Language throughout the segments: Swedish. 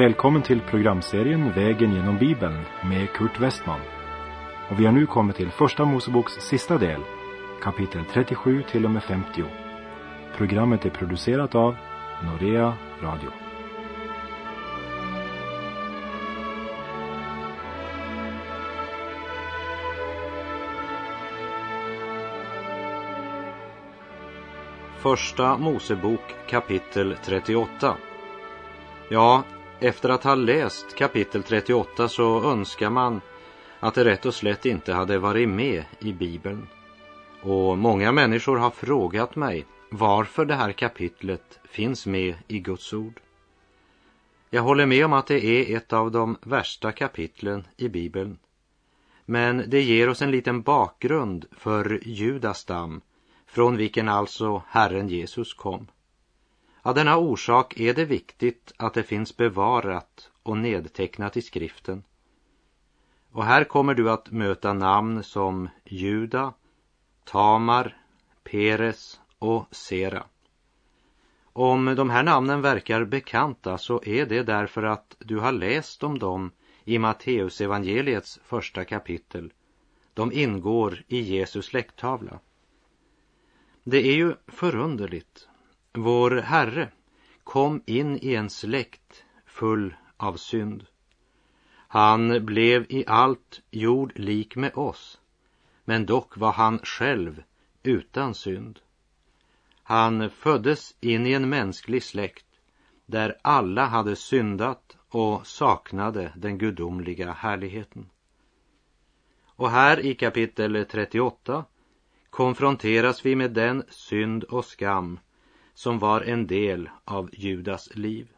Välkommen till programserien Vägen genom Bibeln med Kurt Westman. Och vi har nu kommit till Första Moseboks sista del, kapitel 37 till och med 50. Programmet är producerat av Norea Radio. Första Mosebok kapitel 38 Ja, efter att ha läst kapitel 38 så önskar man att det rätt och slätt inte hade varit med i Bibeln. Och många människor har frågat mig varför det här kapitlet finns med i Guds ord. Jag håller med om att det är ett av de värsta kapitlen i Bibeln. Men det ger oss en liten bakgrund för Judas stam, från vilken alltså Herren Jesus kom. Av denna orsak är det viktigt att det finns bevarat och nedtecknat i skriften. Och här kommer du att möta namn som Juda, Tamar, Peres och Sera. Om de här namnen verkar bekanta så är det därför att du har läst om dem i Matteusevangeliets första kapitel. De ingår i Jesus släkttavla. Det är ju förunderligt vår Herre kom in i en släkt full av synd. Han blev i allt jord lik med oss, men dock var han själv utan synd. Han föddes in i en mänsklig släkt där alla hade syndat och saknade den gudomliga härligheten. Och här i kapitel 38 konfronteras vi med den synd och skam som var en del av Judas liv.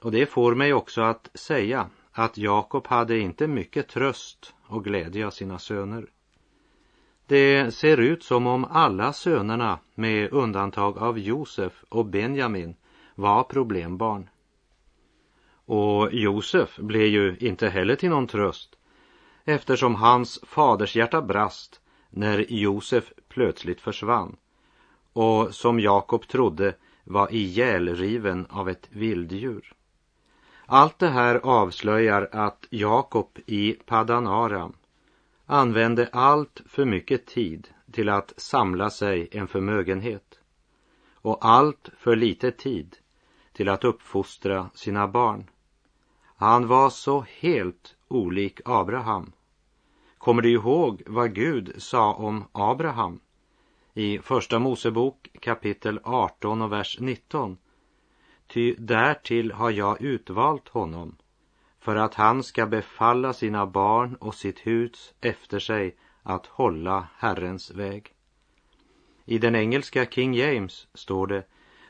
Och det får mig också att säga att Jakob hade inte mycket tröst och glädje av sina söner. Det ser ut som om alla sönerna, med undantag av Josef och Benjamin, var problembarn. Och Josef blev ju inte heller till någon tröst eftersom hans fadershjärta brast när Josef plötsligt försvann och som Jakob trodde var ihjälriven av ett vilddjur. Allt det här avslöjar att Jakob i Padanaram använde allt för mycket tid till att samla sig en förmögenhet och allt för lite tid till att uppfostra sina barn. Han var så helt olik Abraham. Kommer du ihåg vad Gud sa om Abraham i Första Mosebok kapitel 18 och vers 19. Ty därtill har jag utvalt honom för att han ska befalla sina barn och sitt hus efter sig att hålla Herrens väg. I den engelska King James står det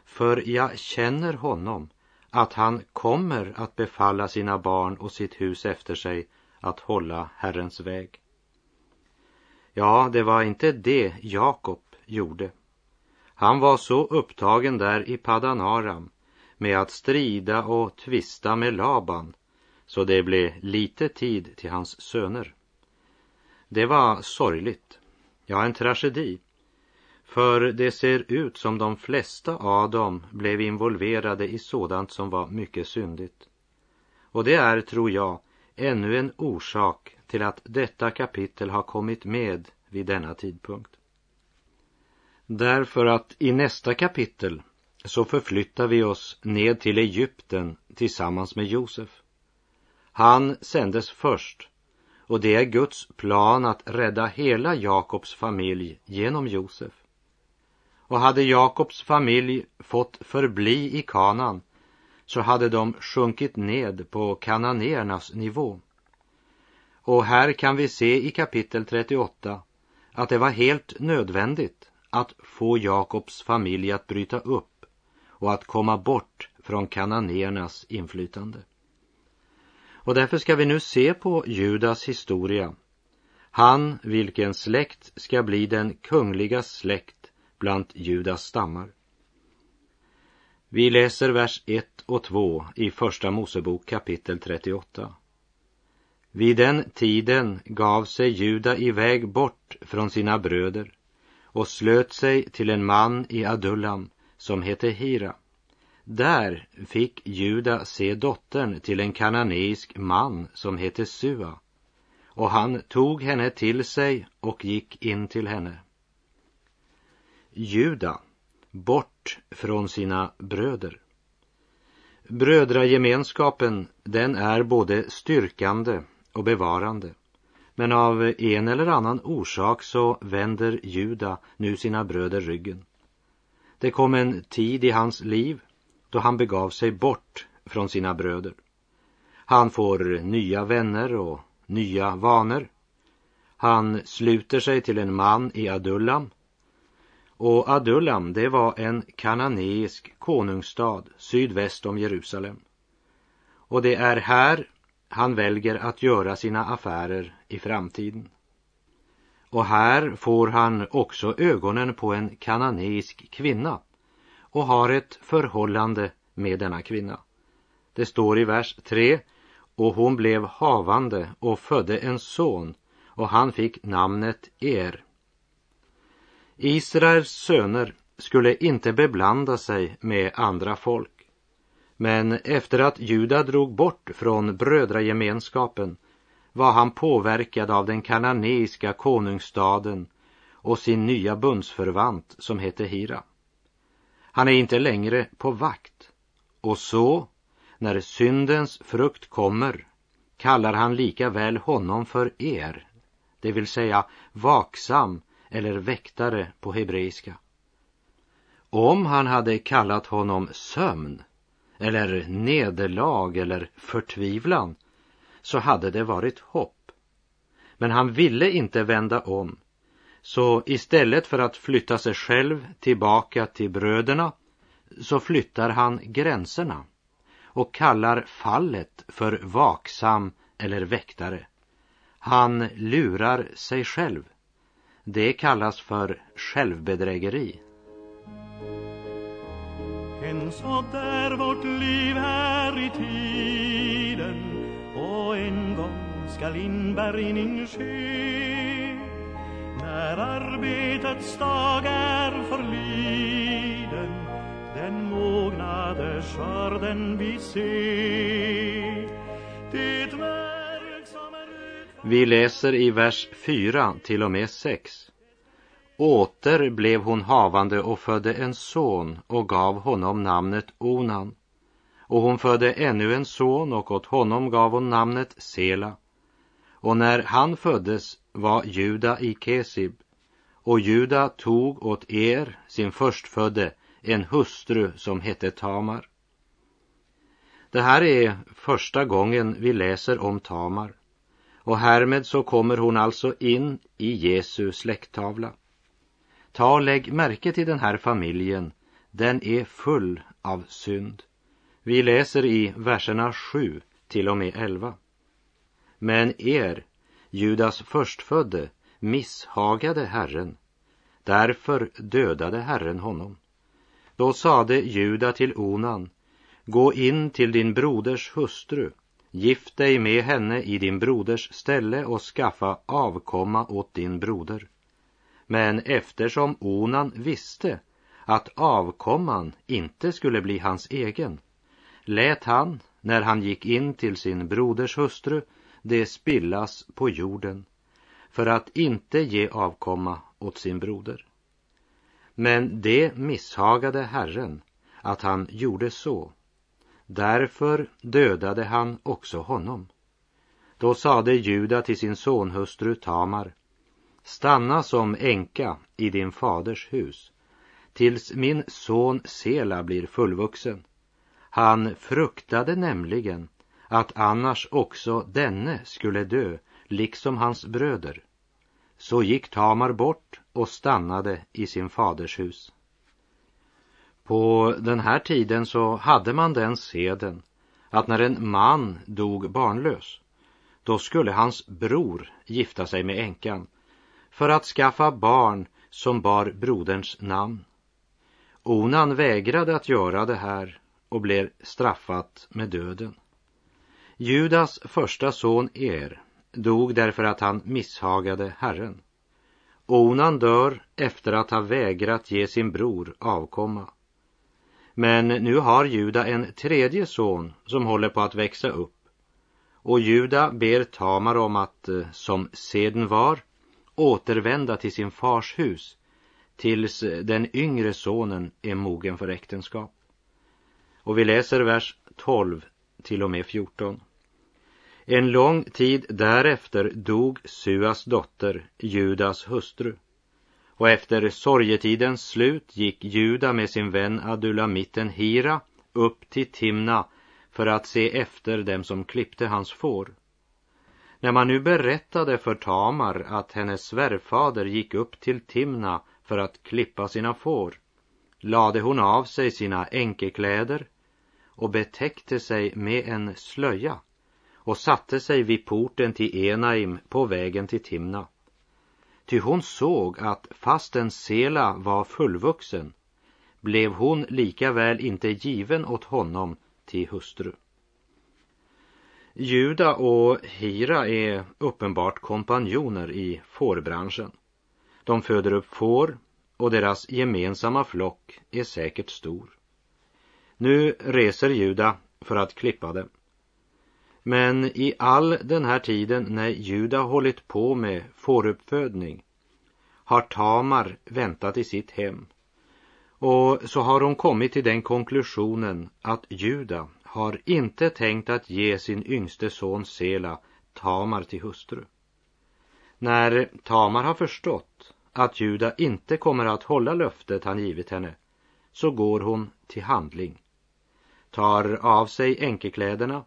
för jag känner honom att han kommer att befalla sina barn och sitt hus efter sig att hålla Herrens väg. Ja, det var inte det Jakob gjorde. Han var så upptagen där i Padanaram med att strida och tvista med Laban så det blev lite tid till hans söner. Det var sorgligt, ja en tragedi, för det ser ut som de flesta av dem blev involverade i sådant som var mycket syndigt. Och det är, tror jag, ännu en orsak till att detta kapitel har kommit med vid denna tidpunkt. Därför att i nästa kapitel så förflyttar vi oss ned till Egypten tillsammans med Josef. Han sändes först och det är Guds plan att rädda hela Jakobs familj genom Josef. Och hade Jakobs familj fått förbli i Kanan så hade de sjunkit ned på kananéernas nivå. Och här kan vi se i kapitel 38 att det var helt nödvändigt att få Jakobs familj att bryta upp och att komma bort från kananéernas inflytande. Och därför ska vi nu se på Judas historia. Han, vilken släkt ska bli den kungliga släkt bland Judas stammar. Vi läser vers 1 och 2 i Första Mosebok kapitel 38. Vid den tiden gav sig Juda iväg bort från sina bröder och slöt sig till en man i Adullam som hette Hira. Där fick Juda se dottern till en kananeisk man som hette Sua och han tog henne till sig och gick in till henne. Juda, bort från sina bröder. Brödragemenskapen, den är både styrkande och bevarande. Men av en eller annan orsak så vänder Juda nu sina bröder ryggen. Det kom en tid i hans liv då han begav sig bort från sina bröder. Han får nya vänner och nya vanor. Han sluter sig till en man i Adullam. Och Adullam, det var en kananeisk konungsstad sydväst om Jerusalem. Och det är här han väljer att göra sina affärer i framtiden. Och här får han också ögonen på en kananeisk kvinna och har ett förhållande med denna kvinna. Det står i vers 3 och hon blev havande och födde en son och han fick namnet Er. Israels söner skulle inte beblanda sig med andra folk. Men efter att Juda drog bort från brödragemenskapen var han påverkad av den kananeiska konungsstaden och sin nya bundsförvant som hette Hira. Han är inte längre på vakt och så, när syndens frukt kommer, kallar han lika väl honom för er, det vill säga vaksam eller väktare på hebreiska. Om han hade kallat honom sömn eller nederlag eller förtvivlan så hade det varit hopp. Men han ville inte vända om. Så istället för att flytta sig själv tillbaka till bröderna så flyttar han gränserna och kallar fallet för vaksam eller väktare. Han lurar sig själv. Det kallas för självbedrägeri. En sånt är vårt liv här i tiden ska skall ske när arbetets dag är förliden den mognade skörden vi ser det verk som är Vi läser i vers 4 till och med 6 Åter blev hon havande och födde en son och gav honom namnet Onan. Och hon födde ännu en son och åt honom gav hon namnet Sela. Och när han föddes var Juda i Kesib. Och Juda tog åt er, sin förstfödde, en hustru som hette Tamar. Det här är första gången vi läser om Tamar. Och härmed så kommer hon alltså in i Jesu släkttavla. Ta och lägg märke till den här familjen. Den är full av synd. Vi läser i verserna 7 till och med 11. Men er, Judas förstfödde, misshagade Herren. Därför dödade Herren honom. Då sade Juda till Onan, gå in till din broders hustru, gift dig med henne i din broders ställe och skaffa avkomma åt din broder. Men eftersom Onan visste att avkomman inte skulle bli hans egen lät han, när han gick in till sin broders hustru, det spillas på jorden för att inte ge avkomma åt sin broder. Men det misshagade Herren att han gjorde så. Därför dödade han också honom. Då sade Juda till sin sonhustru Tamar Stanna som änka i din faders hus tills min son Sela blir fullvuxen. Han fruktade nämligen att annars också denne skulle dö, liksom hans bröder. Så gick Tamar bort och stannade i sin faders hus. På den här tiden så hade man den seden att när en man dog barnlös, då skulle hans bror gifta sig med änkan för att skaffa barn som bar broderns namn. Onan vägrade att göra det här och blev straffat med döden. Judas första son Er dog därför att han misshagade Herren. Onan dör efter att ha vägrat ge sin bror avkomma. Men nu har Juda en tredje son som håller på att växa upp. Och Juda ber Tamar om att, eh, som seden var, återvända till sin fars hus tills eh, den yngre sonen är mogen för äktenskap. Och vi läser vers 12 till och med 14. En lång tid därefter dog Suas dotter, Judas hustru. Och efter sorgetidens slut gick Juda med sin vän Adulamiten Hira upp till Timna för att se efter dem som klippte hans får. När man nu berättade för Tamar att hennes svärfader gick upp till Timna för att klippa sina får lade hon av sig sina enkekläder och betäckte sig med en slöja och satte sig vid porten till Enaim på vägen till Timna. Ty hon såg att fastän Sela var fullvuxen blev hon lika väl inte given åt honom till hustru. Juda och Hira är uppenbart kompanjoner i fårbranschen. De föder upp får och deras gemensamma flock är säkert stor. Nu reser Juda för att klippa dem. Men i all den här tiden när Juda hållit på med fåruppfödning har Tamar väntat i sitt hem. Och så har hon kommit till den konklusionen att Juda har inte tänkt att ge sin yngste son Sela Tamar till hustru. När Tamar har förstått att Juda inte kommer att hålla löftet han givit henne så går hon till handling, tar av sig enkekläderna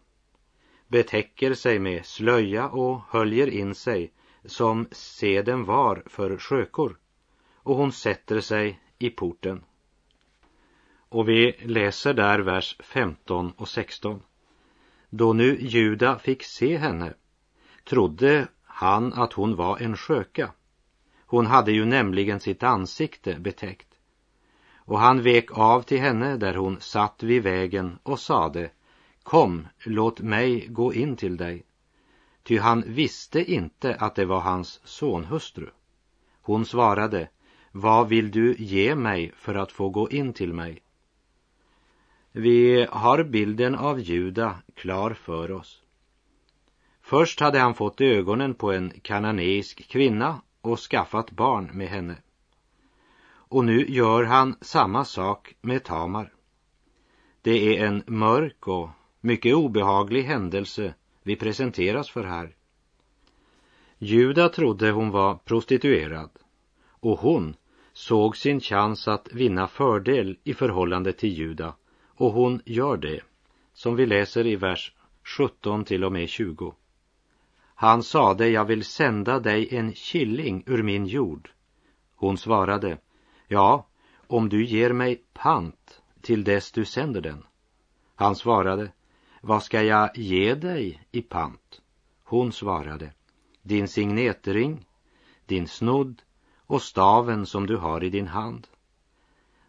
betäcker sig med slöja och höljer in sig som seden var för skökor och hon sätter sig i porten. Och vi läser där vers 15 och 16. Då nu Juda fick se henne trodde han att hon var en sköka. Hon hade ju nämligen sitt ansikte betäckt. Och han vek av till henne där hon satt vid vägen och sade Kom, låt mig gå in till dig. Ty han visste inte att det var hans sonhustru. Hon svarade, vad vill du ge mig för att få gå in till mig? Vi har bilden av Juda klar för oss. Först hade han fått ögonen på en kananeisk kvinna och skaffat barn med henne. Och nu gör han samma sak med Tamar. Det är en mörk och mycket obehaglig händelse vi presenteras för här. Juda trodde hon var prostituerad och hon såg sin chans att vinna fördel i förhållande till Juda och hon gör det, som vi läser i vers 17 till och med 20. Han sade, jag vill sända dig en killing ur min jord. Hon svarade, ja, om du ger mig pant till dess du sänder den. Han svarade, vad ska jag ge dig i pant? Hon svarade, din signetring, din snodd och staven som du har i din hand.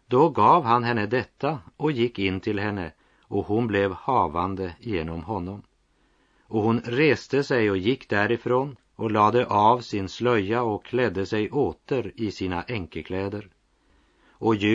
Då gav han henne detta och gick in till henne och hon blev havande genom honom. Och hon reste sig och gick därifrån och lade av sin slöja och klädde sig åter i sina enkekläder. Och